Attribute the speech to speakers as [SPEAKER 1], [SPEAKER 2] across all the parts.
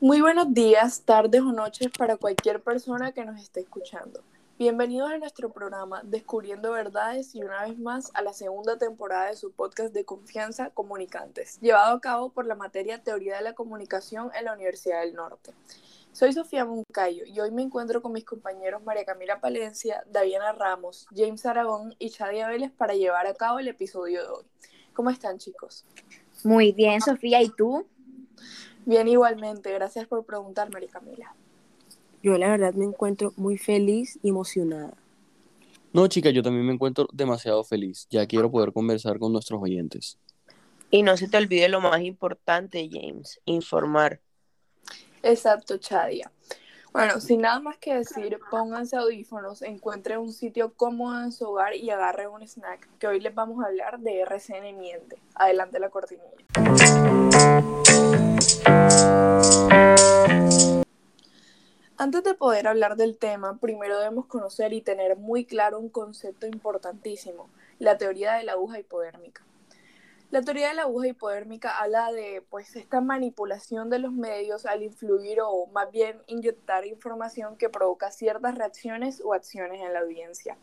[SPEAKER 1] Muy buenos días, tardes o noches para cualquier persona que nos esté escuchando. Bienvenidos a nuestro programa Descubriendo Verdades y una vez más a la segunda temporada de su podcast de confianza Comunicantes, llevado a cabo por la materia Teoría de la Comunicación en la Universidad del Norte. Soy Sofía Moncayo y hoy me encuentro con mis compañeros María Camila Palencia, Daviana Ramos, James Aragón y Chadia Vélez para llevar a cabo el episodio de hoy. ¿Cómo están chicos?
[SPEAKER 2] Muy bien, Sofía, ¿y tú?
[SPEAKER 1] Bien, igualmente. Gracias por preguntar, María Camila.
[SPEAKER 3] Yo la verdad me encuentro muy feliz y emocionada.
[SPEAKER 4] No, chica, yo también me encuentro demasiado feliz. Ya quiero poder conversar con nuestros oyentes.
[SPEAKER 5] Y no se te olvide lo más importante, James, informar.
[SPEAKER 1] Exacto, Chadia. Bueno, sin nada más que decir, pónganse audífonos, encuentren un sitio cómodo en su hogar y agarren un snack, que hoy les vamos a hablar de RCN Miente. Adelante la cortinilla. Antes de poder hablar del tema, primero debemos conocer y tener muy claro un concepto importantísimo, la teoría de la aguja hipodérmica. La teoría de la aguja hipodérmica habla de pues esta manipulación de los medios al influir o más bien inyectar información que provoca ciertas reacciones o acciones en la audiencia.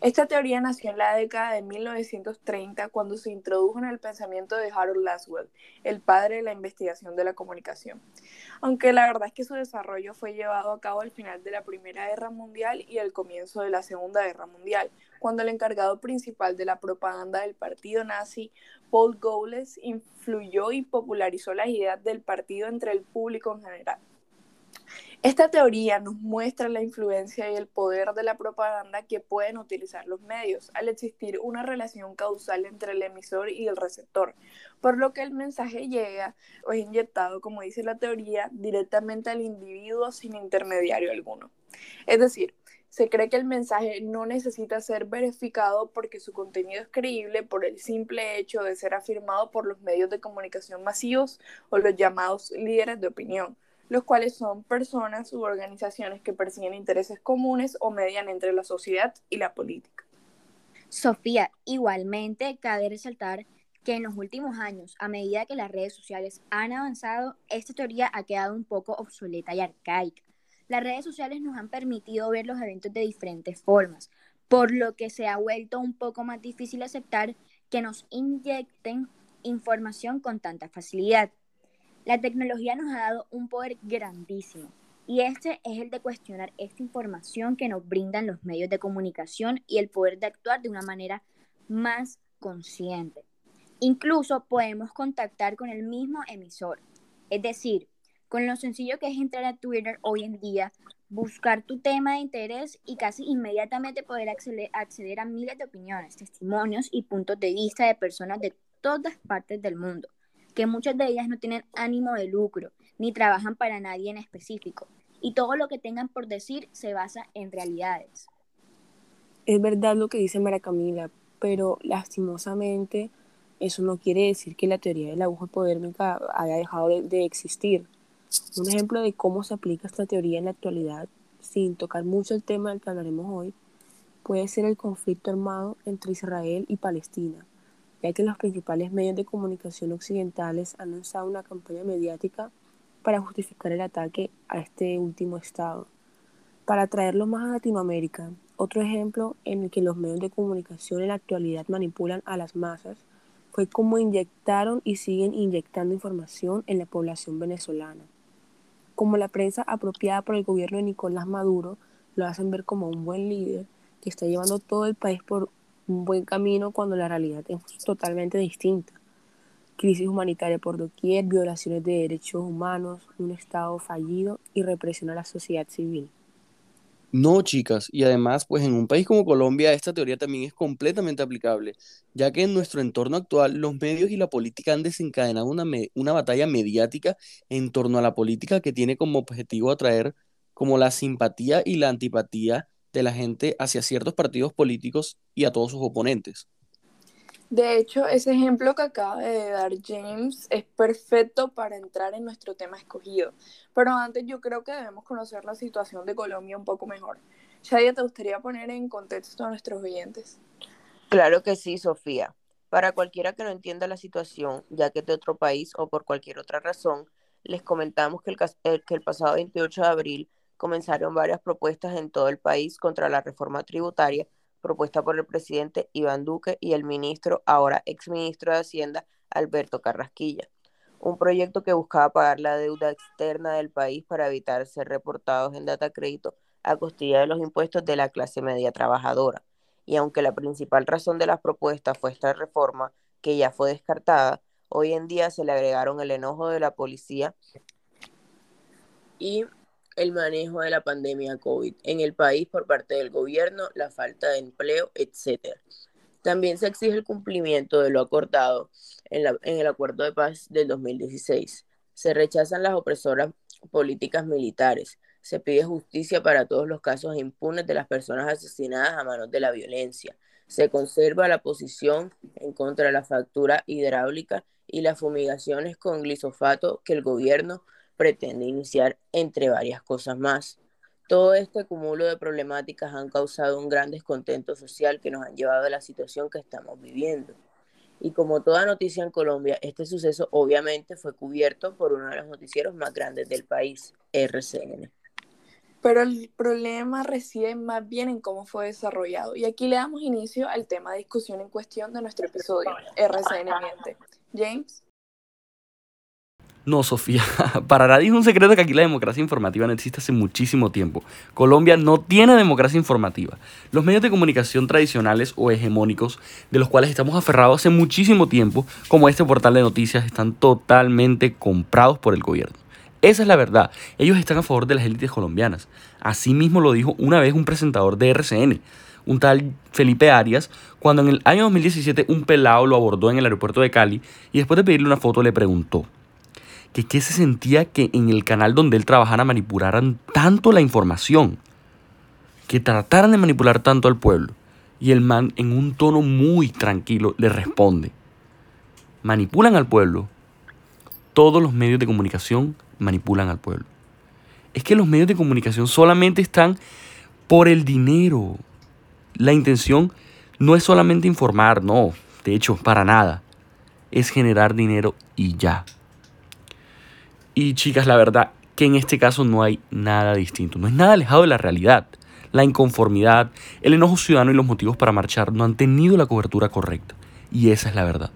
[SPEAKER 1] Esta teoría nació en la década de 1930 cuando se introdujo en el pensamiento de Harold Laswell, el padre de la investigación de la comunicación. Aunque la verdad es que su desarrollo fue llevado a cabo al final de la Primera Guerra Mundial y al comienzo de la Segunda Guerra Mundial, cuando el encargado principal de la propaganda del partido nazi, Paul Goebbels, influyó y popularizó las ideas del partido entre el público en general. Esta teoría nos muestra la influencia y el poder de la propaganda que pueden utilizar los medios al existir una relación causal entre el emisor y el receptor, por lo que el mensaje llega o es inyectado, como dice la teoría, directamente al individuo sin intermediario alguno. Es decir, se cree que el mensaje no necesita ser verificado porque su contenido es creíble por el simple hecho de ser afirmado por los medios de comunicación masivos o los llamados líderes de opinión, los cuales son personas u organizaciones que persiguen intereses comunes o median entre la sociedad y la política.
[SPEAKER 2] Sofía, igualmente cabe resaltar que en los últimos años, a medida que las redes sociales han avanzado, esta teoría ha quedado un poco obsoleta y arcaica las redes sociales nos han permitido ver los eventos de diferentes formas, por lo que se ha vuelto un poco más difícil aceptar que nos inyecten información con tanta facilidad. La tecnología nos ha dado un poder grandísimo y este es el de cuestionar esta información que nos brindan los medios de comunicación y el poder de actuar de una manera más consciente. Incluso podemos contactar con el mismo emisor, es decir, con lo sencillo que es entrar a Twitter hoy en día, buscar tu tema de interés y casi inmediatamente poder acceder, a miles de opiniones, testimonios y puntos de vista de personas de todas partes del mundo, que muchas de ellas no tienen ánimo de lucro ni trabajan para nadie en específico, y todo lo que tengan por decir se basa en realidades.
[SPEAKER 3] Es verdad lo que dice Mara Camila, pero lastimosamente eso no quiere decir que la teoría de la aguja hipodérmica haya dejado de existir. Un ejemplo de cómo se aplica esta teoría en la actualidad, sin tocar mucho el tema del que hablaremos hoy, puede ser el conflicto armado entre Israel y Palestina, ya que los principales medios de comunicación occidentales han lanzado una campaña mediática para justificar el ataque a este último estado. Para traerlo más a Latinoamérica, otro ejemplo en el que los medios de comunicación en la actualidad manipulan a las masas fue cómo inyectaron y siguen inyectando información en la población venezolana como la prensa apropiada por el gobierno de Nicolás Maduro lo hacen ver como un buen líder que está llevando todo el país por un buen camino cuando la realidad es totalmente distinta. Crisis humanitaria por doquier, violaciones de derechos humanos, un Estado fallido y represión a la sociedad civil.
[SPEAKER 4] No, chicas, y además, pues en un país como Colombia esta teoría también es completamente aplicable, ya que en nuestro entorno actual los medios y la política han desencadenado una, una batalla mediática en torno a la política que tiene como objetivo atraer como la simpatía y la antipatía de la gente hacia ciertos partidos políticos y a todos sus oponentes.
[SPEAKER 1] De hecho, ese ejemplo que acaba de dar James es perfecto para entrar en nuestro tema escogido. Pero antes yo creo que debemos conocer la situación de Colombia un poco mejor. Shadia, ¿te gustaría poner en contexto a nuestros oyentes?
[SPEAKER 5] Claro que sí, Sofía. Para cualquiera que no entienda la situación, ya que es de otro país o por cualquier otra razón, les comentamos que el, que el pasado 28 de abril comenzaron varias propuestas en todo el país contra la reforma tributaria propuesta por el presidente Iván Duque y el ministro, ahora exministro de Hacienda, Alberto Carrasquilla. Un proyecto que buscaba pagar la deuda externa del país para evitar ser reportados en data crédito a costilla de los impuestos de la clase media trabajadora. Y aunque la principal razón de las propuestas fue esta reforma, que ya fue descartada, hoy en día se le agregaron el enojo de la policía y el manejo de la pandemia COVID en el país por parte del gobierno, la falta de empleo, etc. También se exige el cumplimiento de lo acordado en, la- en el Acuerdo de Paz del 2016. Se rechazan las opresoras políticas militares. Se pide justicia para todos los casos impunes de las personas asesinadas a manos de la violencia. Se conserva la posición en contra de la fractura hidráulica y las fumigaciones con glisofato que el gobierno pretende iniciar, entre varias cosas más. Todo este cúmulo de problemáticas han causado un gran descontento social que nos han llevado a la situación que estamos viviendo. Y como toda noticia en Colombia, este suceso obviamente fue cubierto por uno de los noticieros más grandes del país, RCN.
[SPEAKER 1] Pero el problema reside más bien en cómo fue desarrollado. Y aquí le damos inicio al tema de discusión en cuestión de nuestro episodio, RCN Miente. James.
[SPEAKER 4] No, Sofía, para nadie es un secreto que aquí la democracia informativa no existe hace muchísimo tiempo. Colombia no tiene democracia informativa. Los medios de comunicación tradicionales o hegemónicos, de los cuales estamos aferrados hace muchísimo tiempo, como este portal de noticias, están totalmente comprados por el gobierno. Esa es la verdad. Ellos están a favor de las élites colombianas. Así mismo lo dijo una vez un presentador de RCN, un tal Felipe Arias, cuando en el año 2017 un pelado lo abordó en el aeropuerto de Cali y después de pedirle una foto le preguntó que qué se sentía que en el canal donde él trabajara manipularan tanto la información, que trataran de manipular tanto al pueblo. Y el man en un tono muy tranquilo le responde, manipulan al pueblo. Todos los medios de comunicación manipulan al pueblo. Es que los medios de comunicación solamente están por el dinero. La intención no es solamente informar, no, de hecho, para nada. Es generar dinero y ya. Y chicas, la verdad que en este caso no hay nada distinto, no es nada alejado de la realidad. La inconformidad, el enojo ciudadano y los motivos para marchar no han tenido la cobertura correcta. Y esa es la verdad.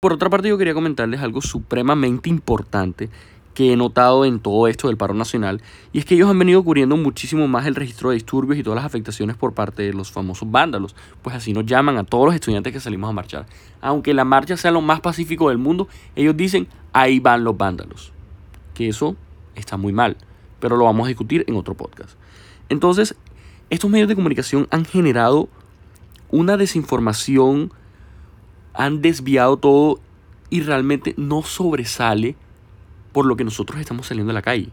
[SPEAKER 4] Por otra parte, yo quería comentarles algo supremamente importante que he notado en todo esto del paro nacional, y es que ellos han venido cubriendo muchísimo más el registro de disturbios y todas las afectaciones por parte de los famosos vándalos, pues así nos llaman a todos los estudiantes que salimos a marchar. Aunque la marcha sea lo más pacífico del mundo, ellos dicen, ahí van los vándalos que eso está muy mal, pero lo vamos a discutir en otro podcast. Entonces, estos medios de comunicación han generado una desinformación, han desviado todo y realmente no sobresale por lo que nosotros estamos saliendo a la calle.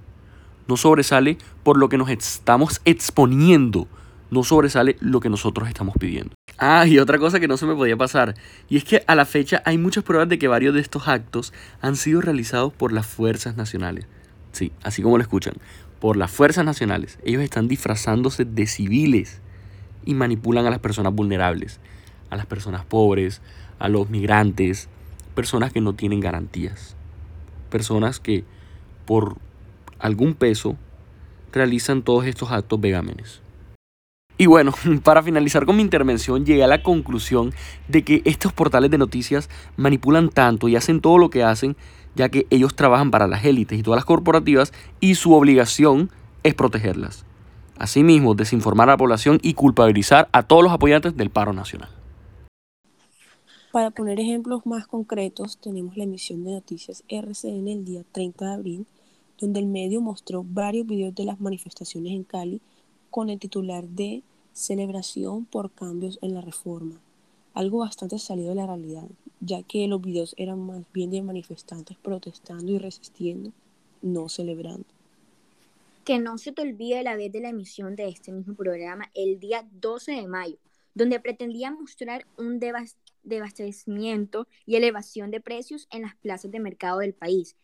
[SPEAKER 4] No sobresale por lo que nos estamos exponiendo. No sobresale lo que nosotros estamos pidiendo. Ah, y otra cosa que no se me podía pasar, y es que a la fecha hay muchas pruebas de que varios de estos actos han sido realizados por las fuerzas nacionales. Sí, así como lo escuchan, por las fuerzas nacionales. Ellos están disfrazándose de civiles y manipulan a las personas vulnerables, a las personas pobres, a los migrantes, personas que no tienen garantías, personas que por algún peso realizan todos estos actos vegámenes. Y bueno, para finalizar con mi intervención, llegué a la conclusión de que estos portales de noticias manipulan tanto y hacen todo lo que hacen, ya que ellos trabajan para las élites y todas las corporativas y su obligación es protegerlas. Asimismo, desinformar a la población y culpabilizar a todos los apoyantes del paro nacional.
[SPEAKER 3] Para poner ejemplos más concretos, tenemos la emisión de noticias RCN el día 30 de abril, donde el medio mostró varios videos de las manifestaciones en Cali con el titular de Celebración por cambios en la reforma, algo bastante salido de la realidad, ya que los videos eran más bien de manifestantes protestando y resistiendo, no celebrando.
[SPEAKER 2] Que no se te olvide la vez de la emisión de este mismo programa el día 12 de mayo, donde pretendía mostrar un devas- desabastecimiento y elevación de precios en las plazas de mercado del país.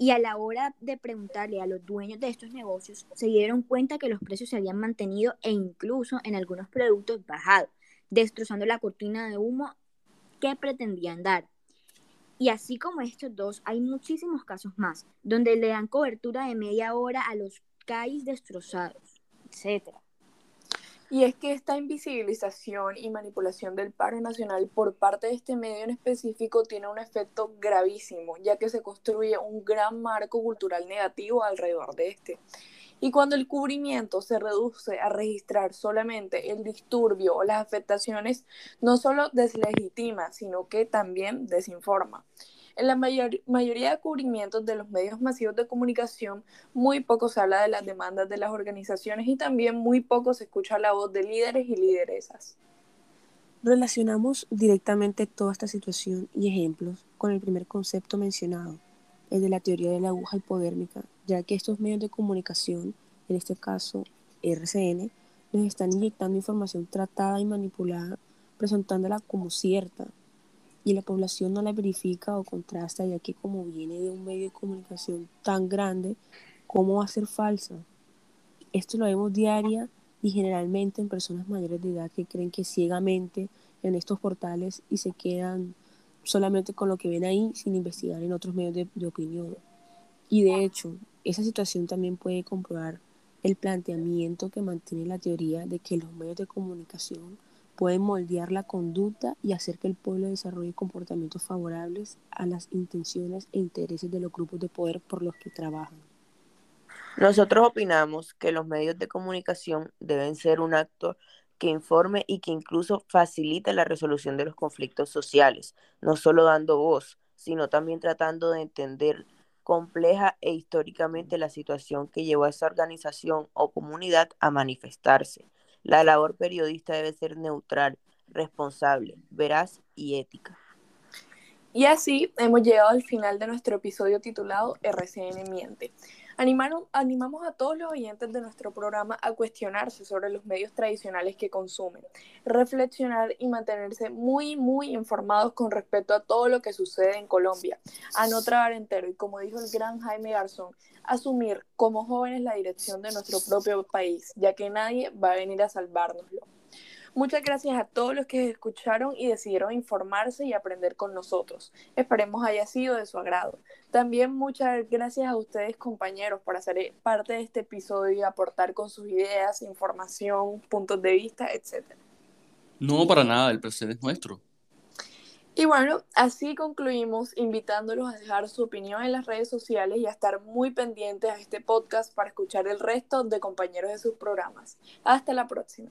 [SPEAKER 2] Y a la hora de preguntarle a los dueños de estos negocios, se dieron cuenta que los precios se habían mantenido e incluso en algunos productos bajado, destrozando la cortina de humo que pretendían dar. Y así como estos dos, hay muchísimos casos más, donde le dan cobertura de media hora a los CAIs destrozados, etc.
[SPEAKER 1] Y es que esta invisibilización y manipulación del paro nacional por parte de este medio en específico tiene un efecto gravísimo, ya que se construye un gran marco cultural negativo alrededor de este. Y cuando el cubrimiento se reduce a registrar solamente el disturbio o las afectaciones, no solo deslegitima, sino que también desinforma. En la mayoría de cubrimientos de los medios masivos de comunicación, muy poco se habla de las demandas de las organizaciones y también muy poco se escucha la voz de líderes y lideresas.
[SPEAKER 3] Relacionamos directamente toda esta situación y ejemplos con el primer concepto mencionado, el de la teoría de la aguja hipodérmica, ya que estos medios de comunicación, en este caso RCN, nos están inyectando información tratada y manipulada, presentándola como cierta, y la población no la verifica o contrasta, ya que como viene de un medio de comunicación tan grande, ¿cómo va a ser falsa? Esto lo vemos diaria y generalmente en personas mayores de edad que creen que ciegamente en estos portales y se quedan solamente con lo que ven ahí sin investigar en otros medios de, de opinión. Y de hecho, esa situación también puede comprobar el planteamiento que mantiene la teoría de que los medios de comunicación pueden moldear la conducta y hacer que el pueblo desarrolle comportamientos favorables a las intenciones e intereses de los grupos de poder por los que trabajan.
[SPEAKER 5] Nosotros opinamos que los medios de comunicación deben ser un actor que informe y que incluso facilite la resolución de los conflictos sociales, no solo dando voz, sino también tratando de entender compleja e históricamente la situación que llevó a esa organización o comunidad a manifestarse. La labor periodista debe ser neutral, responsable, veraz y ética.
[SPEAKER 1] Y así hemos llegado al final de nuestro episodio titulado RCN Miente animamos a todos los oyentes de nuestro programa a cuestionarse sobre los medios tradicionales que consumen, reflexionar y mantenerse muy, muy informados con respecto a todo lo que sucede en Colombia, a no tragar entero y como dijo el gran Jaime Garzón, asumir como jóvenes la dirección de nuestro propio país, ya que nadie va a venir a salvárnoslo. Muchas gracias a todos los que escucharon y decidieron informarse y aprender con nosotros. Esperemos haya sido de su agrado. También muchas gracias a ustedes compañeros por hacer parte de este episodio y aportar con sus ideas, información, puntos de vista, etc.
[SPEAKER 4] No, para nada, el placer es nuestro.
[SPEAKER 1] Y bueno, así concluimos invitándolos a dejar su opinión en las redes sociales y a estar muy pendientes a este podcast para escuchar el resto de compañeros de sus programas. Hasta la próxima.